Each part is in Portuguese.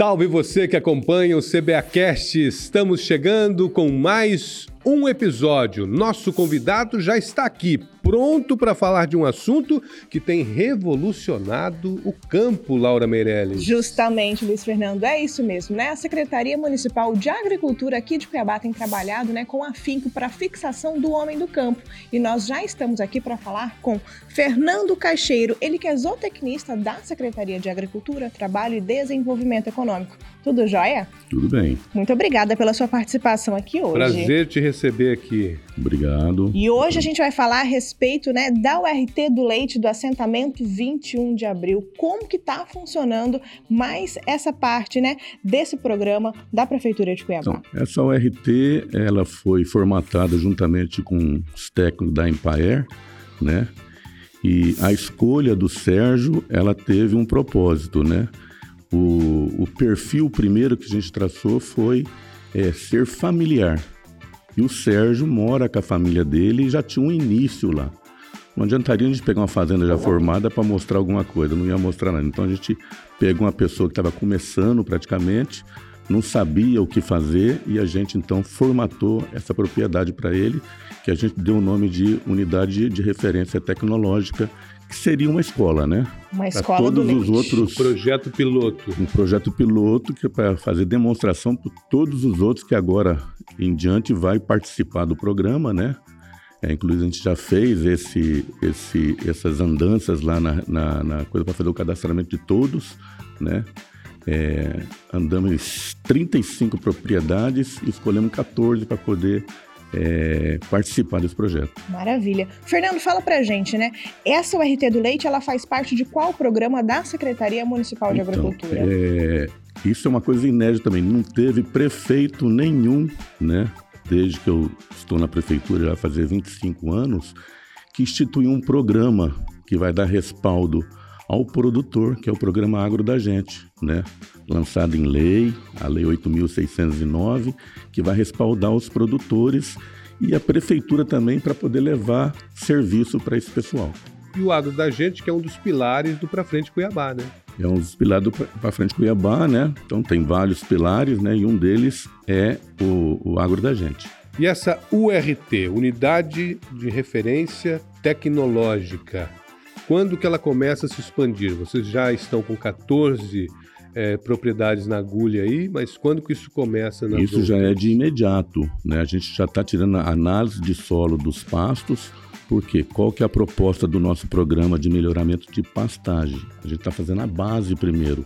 Salve você que acompanha o CBAcast. Estamos chegando com mais um episódio. Nosso convidado já está aqui, pronto para falar de um assunto que tem revolucionado o campo, Laura Meirelles. Justamente, Luiz Fernando, é isso mesmo, né? A Secretaria Municipal de Agricultura aqui de Cuiabá tem trabalhado né, com afinco para a fixação do homem do campo. E nós já estamos aqui para falar com Fernando Caixeiro, ele que é zootecnista da Secretaria de Agricultura, Trabalho e Desenvolvimento Econômico. Tudo jóia? Tudo bem. Muito obrigada pela sua participação aqui hoje. Prazer te receber aqui. Obrigado. E hoje a gente vai falar a respeito né, da URT do leite do assentamento 21 de abril. Como que está funcionando mais essa parte né, desse programa da Prefeitura de Cuiabá? Então, essa URT ela foi formatada juntamente com os técnicos da Empire, né? E a escolha do Sérgio, ela teve um propósito, né? O, o perfil primeiro que a gente traçou foi é, ser familiar. E o Sérgio mora com a família dele e já tinha um início lá. Não adiantaria a gente pegar uma fazenda já formada para mostrar alguma coisa, não ia mostrar nada. Então a gente pegou uma pessoa que estava começando praticamente, não sabia o que fazer e a gente então formatou essa propriedade para ele, que a gente deu o nome de Unidade de Referência Tecnológica que seria uma escola, né? Uma escola pra todos do os outros projeto piloto. Um projeto piloto que é para fazer demonstração para todos os outros que agora em diante vai participar do programa, né? É, inclusive a gente já fez esse, esse, essas andanças lá na, na, na coisa para fazer o cadastramento de todos, né? É, andamos 35 propriedades e escolhemos 14 para poder é, participar desse projeto. Maravilha. Fernando, fala pra gente, né? Essa URT do Leite, ela faz parte de qual programa da Secretaria Municipal de então, Agricultura? É, isso é uma coisa inédita também. Não teve prefeito nenhum, né? Desde que eu estou na prefeitura, já fazer 25 anos, que instituiu um programa que vai dar respaldo ao produtor, que é o programa Agro da Gente, né? Lançado em lei, a Lei 8.609, que vai respaldar os produtores e a prefeitura também para poder levar serviço para esse pessoal. E o Agro da Gente, que é um dos pilares do Pra Frente Cuiabá, né? É um dos pilares do Pra Frente Cuiabá, né? Então tem vários pilares, né? E um deles é o, o Agro da Gente. E essa URT, Unidade de Referência Tecnológica, quando que ela começa a se expandir? Vocês já estão com 14 é, propriedades na agulha aí, mas quando que isso começa? isso outras? já é de imediato, né? A gente já está tirando a análise de solo dos pastos, porque qual que é a proposta do nosso programa de melhoramento de pastagem? A gente está fazendo a base primeiro,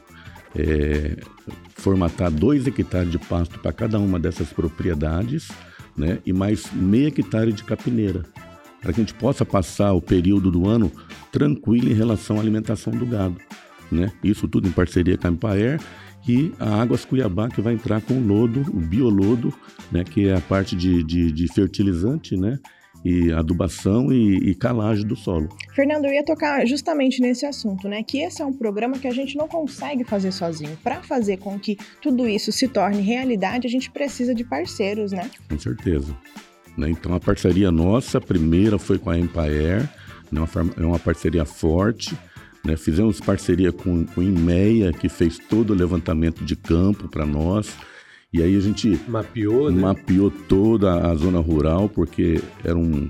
é, formatar dois hectares de pasto para cada uma dessas propriedades, né? E mais meio hectare de capineira para que a gente possa passar o período do ano tranquilo em relação à alimentação do gado. Né? Isso tudo em parceria com a Empaer e a Águas Cuiabá, que vai entrar com o lodo, o biolodo, né? que é a parte de, de, de fertilizante, né? e adubação e, e, calagem do solo. Fernando, eu ia tocar justamente nesse assunto, né? Que esse é um programa que a gente não consegue fazer sozinho. Para fazer com que tudo isso se torne realidade, a gente precisa de parceiros, né? Com certeza. Né? Então a parceria nossa, a primeira foi com a Empire, né? uma, é uma parceria forte. Né? Fizemos parceria com, com o IMEA, que fez todo o levantamento de campo para nós. E aí a gente mapeou, né? mapeou toda a zona rural, porque era um,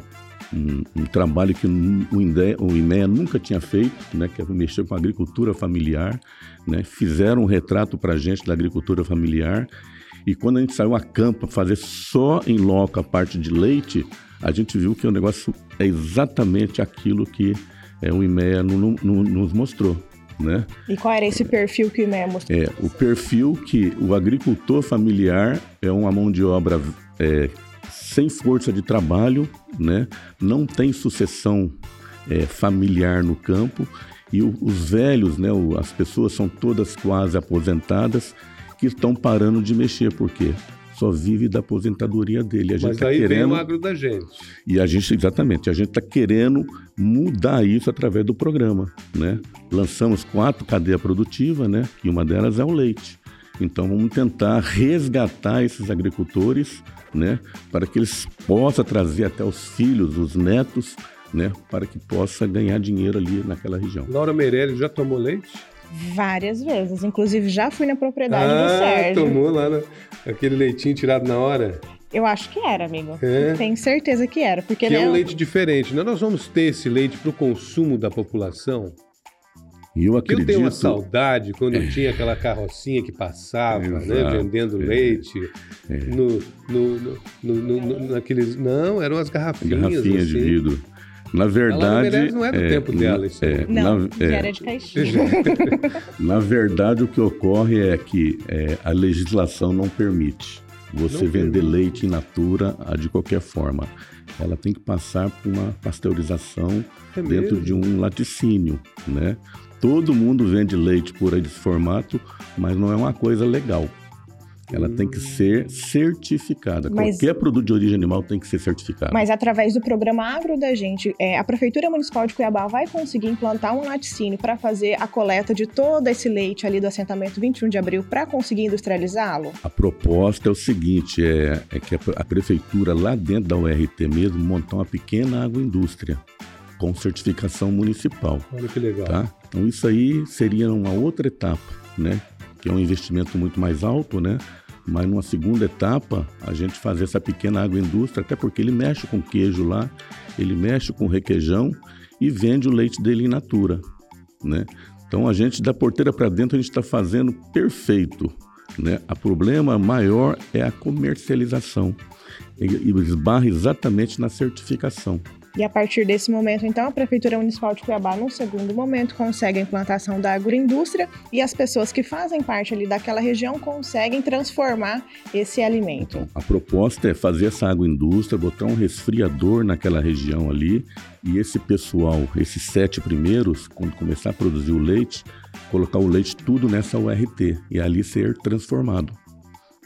um, um trabalho que o, INDE, o IMEA nunca tinha feito, né? que é mexer com a agricultura familiar. Né? Fizeram um retrato para a gente da agricultura familiar e quando a gente saiu a campo fazer só em loco a parte de leite, a gente viu que o negócio é exatamente aquilo que é, o IMEA no, no, nos mostrou. Né? E qual era esse perfil que o IMEA mostrou? É, o perfil que o agricultor familiar é uma mão de obra é, sem força de trabalho, né? não tem sucessão é, familiar no campo e o, os velhos, né, o, as pessoas são todas quase aposentadas que estão parando de mexer, porque só vive da aposentadoria dele. A gente Mas tá aí querendo... vem o agro da gente. E a gente, exatamente, a gente está querendo mudar isso através do programa, né? Lançamos quatro cadeias produtivas, né? E uma delas é o leite. Então vamos tentar resgatar esses agricultores, né? Para que eles possam trazer até os filhos, os netos, né? Para que possa ganhar dinheiro ali naquela região. Laura Meirelles já tomou leite? Várias vezes. Inclusive, já fui na propriedade ah, do Sérgio. tomou lá no, aquele leitinho tirado na hora? Eu acho que era, amigo. É. Tenho certeza que era. Porque, que né, é um leite diferente. Né? Nós vamos ter esse leite para o consumo da população? E eu acredito. eu tenho uma saudade quando tinha aquela carrocinha que passava, né, Exato. vendendo É. leite no, no, no, no- no- no- naqueles. Não, eram as garrafinhas. garrafinha de assim. vidro. Na verdade. Meirelles não é do tempo dela, isso é, Não, na, é, era de caixinha. na verdade, o que ocorre é que é, a legislação não permite você Não vender permite. leite in natura ah, de qualquer forma. Ela tem que passar por uma pasteurização É dentro mesmo? de um laticínio, né? Todo mundo vende leite por aí desse formato, mas não é uma coisa legal. Ela tem que ser certificada. Mas- Qualquer produto de origem animal tem que ser certificado. Mas através do programa Agro da gente, é, a Prefeitura Municipal de Cuiabá vai conseguir implantar um laticínio para fazer a coleta de todo esse leite ali do assentamento 21 de abril para conseguir industrializá-lo? A proposta é o seguinte, é, é que a, a prefeitura lá dentro da URT mesmo montar uma pequena agroindústria com certificação municipal, Olha que legal. tá? Então isso aí seria uma outra etapa, né? Que é um investimento muito mais alto, né? Mas numa segunda etapa, a gente fazer essa pequena agroindústria, até porque ele mexe com queijo lá, ele mexe com requeijão e vende o leite dele in natura, né? Então a gente da porteira para dentro a gente está fazendo perfeito, né? O problema maior é a comercialização e, esbarra exatamente na certificação. E a partir desse momento, então, a Prefeitura Municipal de Cuiabá, num segundo momento, consegue a implantação da agroindústria e as pessoas que fazem parte ali daquela região conseguem transformar esse alimento. A proposta é fazer essa agroindústria, botar um resfriador naquela região ali e esse pessoal, esses sete primeiros, quando começar a produzir o leite, colocar o leite tudo nessa URT e ali ser transformado,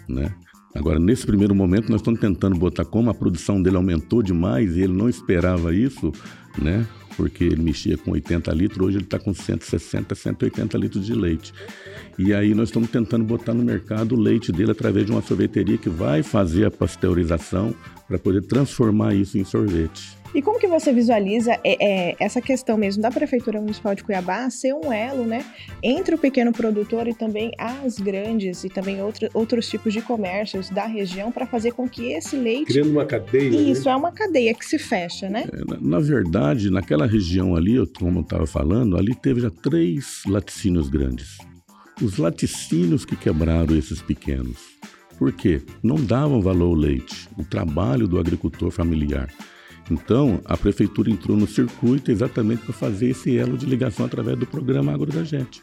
né? Agora, nesse primeiro momento, nós estamos tentando botar como a produção dele aumentou demais e ele não esperava isso, né? Porque ele mexia com 80 litros, hoje ele está com 160, 180 litros de leite. E aí nós estamos tentando botar no mercado o leite dele através de uma sorveteria que vai fazer a pasteurização para poder transformar isso em sorvete. E como que você visualiza é, é, essa questão mesmo da Prefeitura Municipal de Cuiabá ser um elo, né, entre o pequeno produtor e também as grandes e também outra, outros tipos de comércios da região para fazer com que esse leite Criando uma cadeia. né? Isso, é uma cadeia que se fecha, né? É, Na, na verdade, naquela região ali, eu- como eu estava falando, ali teve já três laticínios grandes. Os laticínios que quebraram esses pequenos. Por quê? Não davam valor ao leite, o trabalho do agricultor familiar. Então, a prefeitura entrou no circuito exatamente para fazer esse elo de ligação através do programa Agro da Gente.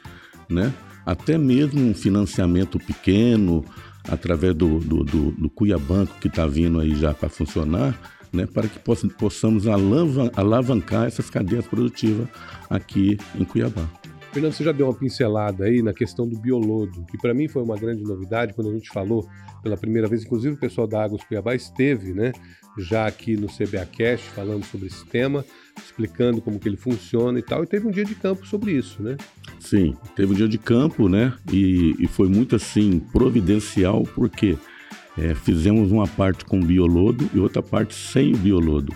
Né? Até mesmo um financiamento pequeno, através do, do, do, do Cuiabanco, que está vindo aí já para funcionar, né? para que possa- possamos alavan- alavancar essas cadeias produtivas aqui em Cuiabá. Fernando, você já deu uma pincelada aí na questão do biolodo, que para mim foi uma grande novidade quando a gente falou pela primeira vez, inclusive o pessoal da Águas Cuiabá esteve, né, já aqui no CBAcast falando sobre esse tema, explicando como que ele funciona e tal, e teve um dia de campo sobre isso, né? Sim, teve um dia de campo, né? E, e foi muito assim providencial, porque é, fizemos uma parte com biolodo e outra parte sem o biolodo.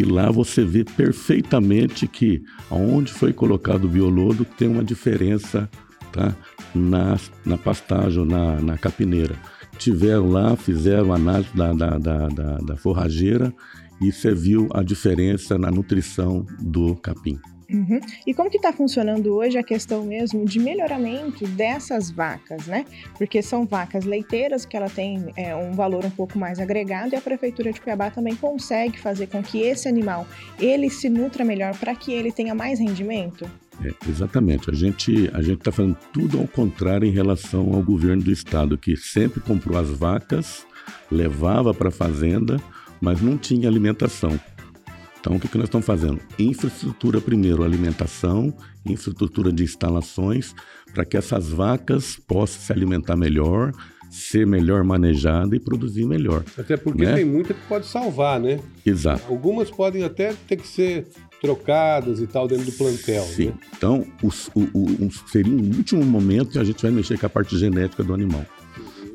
E lá você vê perfeitamente que aonde foi colocado o biolodo tem uma diferença tá? na, na pastagem, na, na capineira. Tiveram lá, fizeram análise da, da, da, da, da forrageira e você viu a diferença na nutrição do capim. Uhum. E como que está funcionando hoje a questão mesmo de melhoramento dessas vacas, né? Porque são vacas leiteiras que ela tem é, um valor um pouco mais agregado e a prefeitura de Cuiabá também consegue fazer com que esse animal ele se nutra melhor para que ele tenha mais rendimento. É, exatamente. A gente a gente está fazendo tudo ao contrário em relação ao governo do estado, que sempre comprou as vacas, levava para a fazenda, mas não tinha alimentação. Então, o que, que nós estamos fazendo? Infraestrutura primeiro, alimentação, infraestrutura de instalações, para que essas vacas possam se alimentar melhor, ser melhor manejada e produzir melhor. Até porque Né? tem muita que pode salvar, né? Exato. Algumas podem até ter que ser trocadas e tal dentro do plantel, Sim. né? Então, os- o, o- seria um último momento que a gente vai mexer com a parte genética do animal.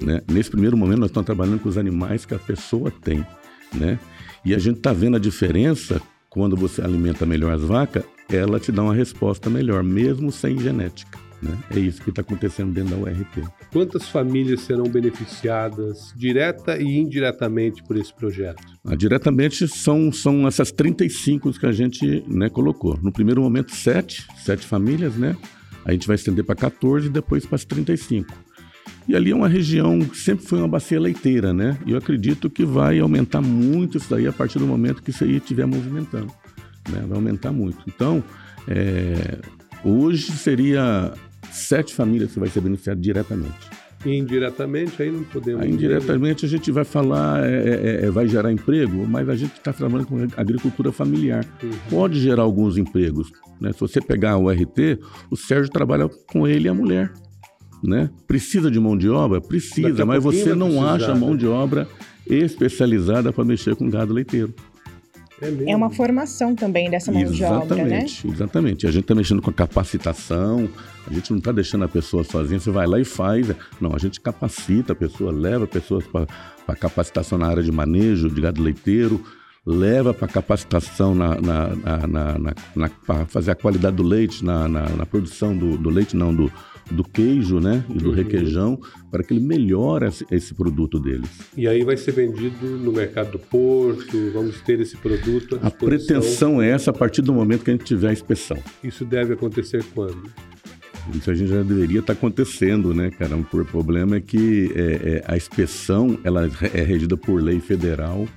Né? Nesse primeiro momento, nós estamos trabalhando com os animais que a pessoa tem. Né? E a gente está vendo a diferença quando você alimenta melhor as vacas, ela te dá uma resposta melhor, mesmo sem genética. Né? É isso que está acontecendo dentro da URT. Quantas famílias serão beneficiadas direta e indiretamente por esse projeto? Ah, diretamente são, são essas 35 que a gente né, colocou. No primeiro momento, sete, sete famílias, né? A gente vai estender para 14 e depois para as 35. E ali é uma região que sempre foi uma bacia leiteira, né? E eu acredito que vai aumentar muito isso daí a partir do momento que isso aí estiver movimentando. Né? Vai aumentar muito. Então, é, hoje seria sete famílias que vai ser beneficiado diretamente. E indiretamente, aí não podemos. Aí, indiretamente a gente vai falar, é, é, é, é vai gerar emprego, mas a gente está trabalhando com agricultura familiar. Uhum. Pode gerar alguns empregos. Né? Se você pegar o RT, o Sérgio trabalha com ele e a mulher. Né? Precisa de mão de obra? Precisa, mas você não acha mão de obra especializada para mexer com gado leiteiro. É, é, uma formação também dessa mão exatamente, de obra, né? Exatamente, exatamente. A gente está mexendo com capacitação, a gente não está deixando a pessoa sozinha, você vai lá e faz. Não, a gente capacita a pessoa, leva pessoas para capacitação na área de manejo de gado leiteiro, leva para capacitação na, na, na, na para fazer a qualidade do leite, na, na, produção do, do leite, não, do, do queijo, né? E do uhum. requeijão, para que ele melhore esse produto deles. E aí vai ser vendido no mercado do porto, vamos ter esse produto. A pretensão é essa a partir do momento que a gente tiver a inspeção. Isso deve acontecer quando? Isso a gente já deveria estar tá acontecendo, né, cara? O problema é que é, é, a inspeção ela é regida por lei federal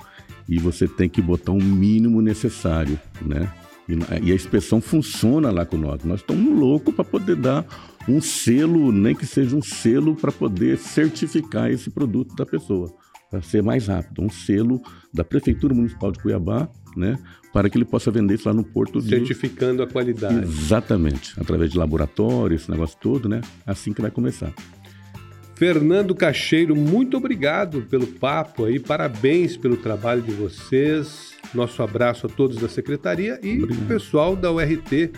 e você tem que botar o um mínimo necessário, né? E, e a inspeção funciona lá com nós. Nós estamos loucos para poder dar um selo, nem que seja um selo para poder certificar esse produto da pessoa, para ser mais rápido. Um selo da Prefeitura Municipal de Cuiabá, né, para que ele possa vender isso lá no Porto de... Certificando a qualidade. Exatamente, através de laboratório, esse negócio todo, né? Assim que vai começar. Fernando Cacheiro, muito obrigado pelo papo aí, parabéns pelo trabalho de vocês. Nosso abraço a todos da secretaria e o pessoal da URT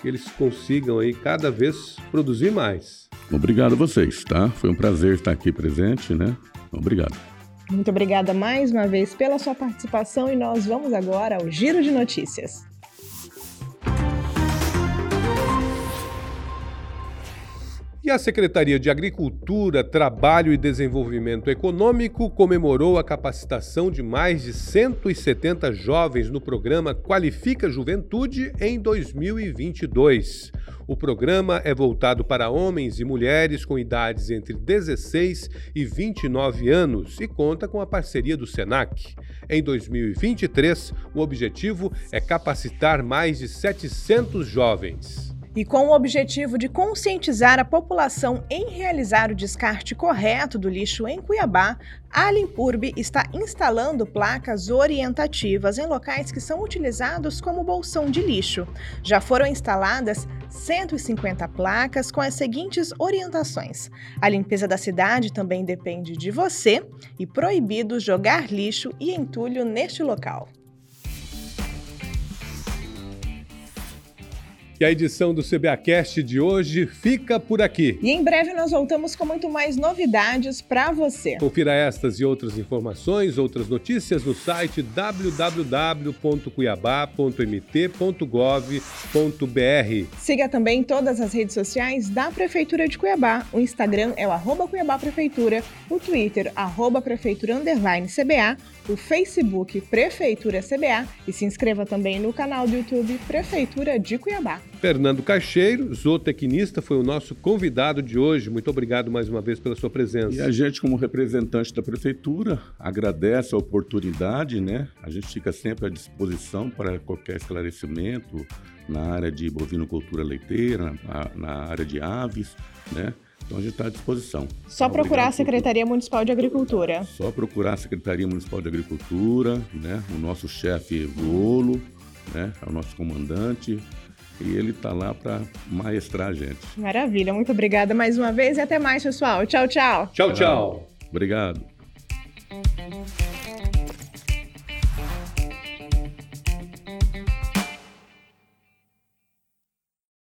que eles consigam aí cada vez produzir mais. Obrigado a vocês, tá? Foi um prazer estar aqui presente, né? Obrigado. Muito obrigada mais uma vez pela sua participação e nós vamos agora ao Giro de Notícias. E a Secretaria de Agricultura, Trabalho e Desenvolvimento Econômico comemorou a capacitação de mais de 170 jovens no programa Qualifica Juventude em 2022. O programa é voltado para homens e mulheres com idades entre 16 e 29 anos e conta com a parceria do SENAC. Em 2023, o objetivo é capacitar mais de 700 jovens. E com o objetivo de conscientizar a população em realizar o descarte correto do lixo em Cuiabá, a Limpurb está instalando placas orientativas em locais que são utilizados como bolsão de lixo. Já foram instaladas 150 placas com as seguintes orientações: a limpeza da cidade também depende de você e proibido jogar lixo e entulho neste local. E a edição do CBAcast de hoje fica por aqui. E em breve nós voltamos com muito mais novidades para você. Confira estas e outras informações, outras notícias no site www.cuiabá.mt.gov.br. Siga também todas as redes sociais da Prefeitura de Cuiabá. O Instagram é o arroba Cuiabá Prefeitura, o Twitter, arroba Prefeitura Underline CBA, o Facebook Prefeitura CBA e se inscreva também no canal do YouTube Prefeitura de Cuiabá. Fernando Cacheiro, zootecnista, foi o nosso convidado de hoje. Muito obrigado mais uma vez pela sua presença. E a gente, como representante da Prefeitura, agradece a oportunidade, né? A gente fica sempre à disposição para qualquer esclarecimento na área de bovinocultura leiteira, na, na área de aves, né? Então a gente está à disposição. Só procurar a Secretaria Municipal de Agricultura. Só procurar a Secretaria Municipal de Agricultura, né? O nosso chefe Volo, né? É o nosso comandante. E ele está lá para maestrar a gente. Maravilha, muito obrigada mais uma vez e até mais, pessoal. Tchau, tchau. Tchau, tchau. Obrigado.